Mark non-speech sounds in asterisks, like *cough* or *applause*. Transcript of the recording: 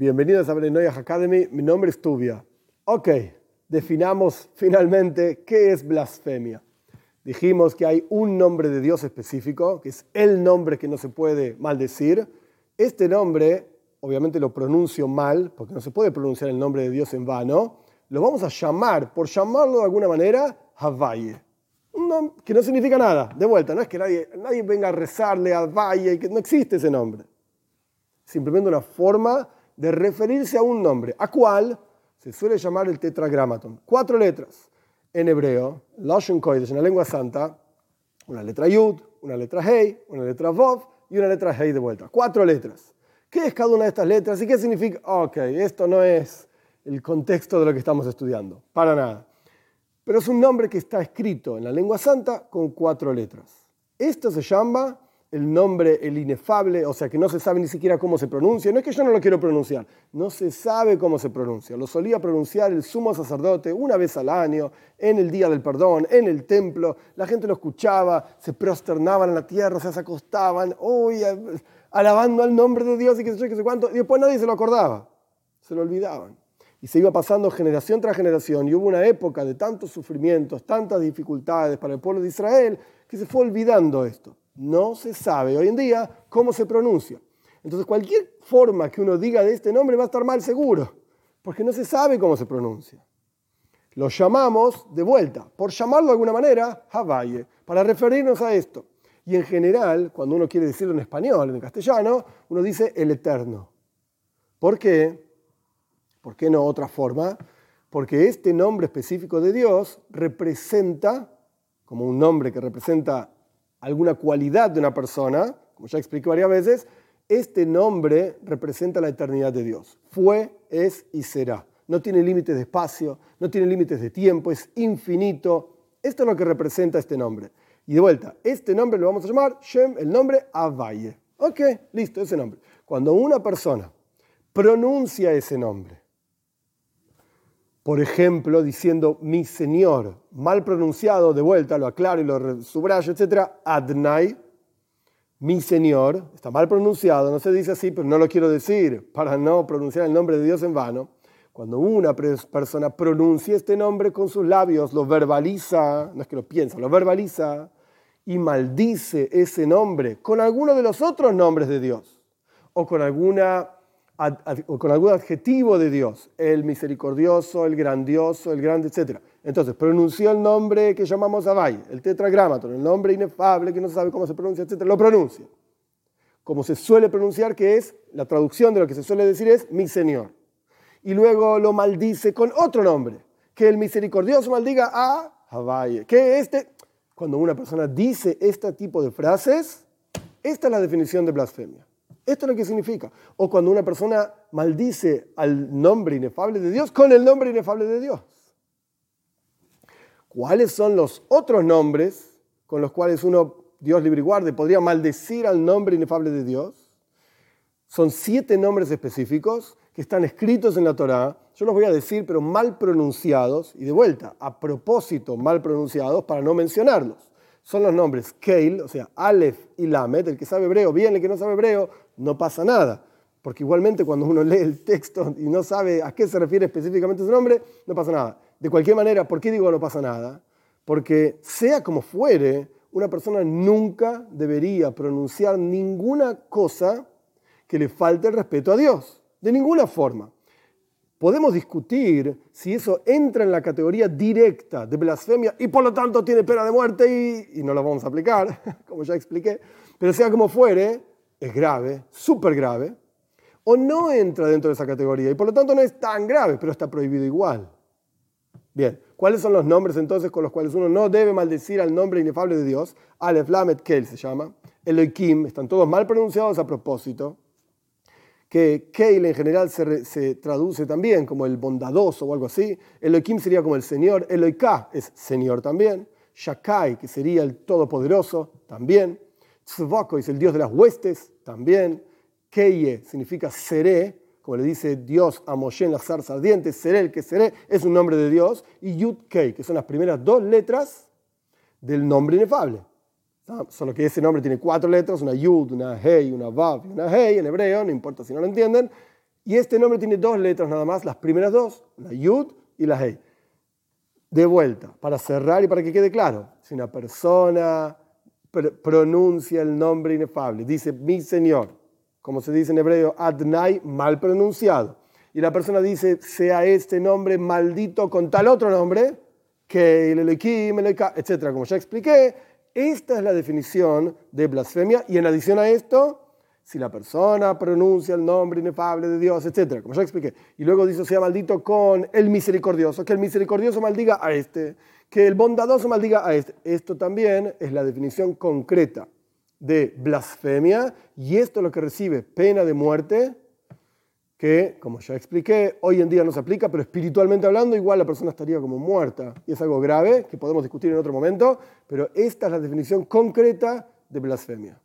Bienvenidos a Brenoyah Academy, mi nombre es Tubia. Ok, definamos finalmente qué es blasfemia. Dijimos que hay un nombre de Dios específico, que es el nombre que no se puede maldecir. Este nombre, obviamente lo pronuncio mal, porque no se puede pronunciar el nombre de Dios en vano. Lo vamos a llamar, por llamarlo de alguna manera, Havaye. Que no significa nada, de vuelta, no es que nadie, nadie venga a rezarle a Valle, que no existe ese nombre. Simplemente una forma de referirse a un nombre, a cual se suele llamar el tetragramaton. Cuatro letras en hebreo, Lashon Kodesh, en la lengua santa, una letra Yud, una letra Hei, una letra Vov y una letra Hei de vuelta. Cuatro letras. ¿Qué es cada una de estas letras y qué significa? Ok, esto no es el contexto de lo que estamos estudiando, para nada. Pero es un nombre que está escrito en la lengua santa con cuatro letras. Esto se llama el nombre, el inefable, o sea que no se sabe ni siquiera cómo se pronuncia. No es que yo no lo quiero pronunciar, no se sabe cómo se pronuncia. Lo solía pronunciar el sumo sacerdote una vez al año, en el día del perdón, en el templo. La gente lo escuchaba, se prosternaban en la tierra, o se acostaban, uy, alabando al nombre de Dios y qué sé yo, qué cuánto. Y después nadie se lo acordaba, se lo olvidaban. Y se iba pasando generación tras generación y hubo una época de tantos sufrimientos, tantas dificultades para el pueblo de Israel, que se fue olvidando esto no se sabe hoy en día cómo se pronuncia. Entonces cualquier forma que uno diga de este nombre va a estar mal seguro, porque no se sabe cómo se pronuncia. Lo llamamos de vuelta, por llamarlo de alguna manera, Havaye, para referirnos a esto. Y en general, cuando uno quiere decirlo en español, en castellano, uno dice el eterno. ¿Por qué? ¿Por qué no otra forma? Porque este nombre específico de Dios representa, como un nombre que representa alguna cualidad de una persona, como ya expliqué varias veces, este nombre representa la eternidad de Dios. Fue, es y será. No tiene límites de espacio, no tiene límites de tiempo, es infinito. Esto es lo que representa este nombre. Y de vuelta, este nombre lo vamos a llamar Shem, el nombre Avaye. Ok, listo, ese nombre. Cuando una persona pronuncia ese nombre, por ejemplo, diciendo mi Señor, mal pronunciado, de vuelta, lo aclaro y lo subrayo, etc. Adnai, mi Señor, está mal pronunciado, no se dice así, pero no lo quiero decir para no pronunciar el nombre de Dios en vano. Cuando una persona pronuncia este nombre con sus labios, lo verbaliza, no es que lo piensa, lo verbaliza y maldice ese nombre con alguno de los otros nombres de Dios o con alguna con algún adjetivo de Dios, el misericordioso, el grandioso, el grande, etc. Entonces, pronunció el nombre que llamamos Abay, el tetragramaton, el nombre inefable que no se sabe cómo se pronuncia, etc. Lo pronuncia. Como se suele pronunciar, que es, la traducción de lo que se suele decir es mi Señor. Y luego lo maldice con otro nombre, que el misericordioso maldiga a Abay. Que este, cuando una persona dice este tipo de frases, esta es la definición de blasfemia. Esto es lo que significa. O cuando una persona maldice al nombre inefable de Dios con el nombre inefable de Dios. ¿Cuáles son los otros nombres con los cuales uno, Dios libre y guarde, podría maldecir al nombre inefable de Dios? Son siete nombres específicos que están escritos en la Torá. Yo los voy a decir, pero mal pronunciados, y de vuelta, a propósito mal pronunciados para no mencionarlos son los nombres Keil, o sea, Aleph y Lamed. El que sabe hebreo, bien, el que no sabe hebreo, no pasa nada. Porque igualmente cuando uno *laughs* lee el texto y no sabe a qué se refiere específicamente su nombre, no pasa nada. De cualquier manera, ¿por qué digo no pasa nada? Porque sea como fuere, una persona nunca debería pronunciar ninguna cosa que le falte el respeto a Dios. De ninguna forma. Podemos discutir si eso entra en la categoría directa de blasfemia y por lo tanto tiene pena de muerte y, no lo vamos a aplicar, *laughs* como ya expliqué. Pero sea como fuere, es grave, súper grave, o no entra dentro de esa categoría y por lo tanto no es tan grave, pero está prohibido igual. Bien, ¿cuáles son los nombres entonces con los cuales uno no debe maldecir al nombre inefable de Dios? Aleph, Lamed, Kel se llama. Elohim, están todos mal pronunciados a propósito que Keil en general se, traduce también como el bondadoso o algo así. Elohim sería como el Señor. Eloika es Señor también. Shakai, que sería el Todopoderoso, también. Tzvoko es el Dios de las huestes, también. Keye significa seré, como le dice Dios a Moshe en las zarzas seré el que seré, es un nombre de Dios. Y Yud Kei, que son las primeras dos letras del nombre inefable. Solo que ese nombre tiene cuatro letras, una yud, una hei, una vav una hei en hebreo, no importa si no lo entienden. Y este nombre tiene dos letras nada más, las primeras dos, la Yud y la Hei. De vuelta, para cerrar y para que quede claro, si una persona pronuncia el nombre inefable, dice mi Señor, como se dice en hebreo, Adnai, mal pronunciado, y la persona dice, sea este nombre maldito con tal otro nombre, que el Elohim, etc. Como ya expliqué, esta es la definición de blasfemia, y en adición a esto, si la persona pronuncia el nombre inefable de Dios, etc., como ya expliqué, y luego dice sea maldito con el misericordioso, que el misericordioso maldiga a este, que el bondadoso maldiga a este. Esto también es la definición concreta de blasfemia, y esto es lo que recibe pena de muerte, que, como ya expliqué, hoy en día no se aplica, pero espiritualmente hablando, igual la persona estaría como muerta, y es algo grave que podemos discutir en otro momento, pero esta es la definición concreta de blasfemia.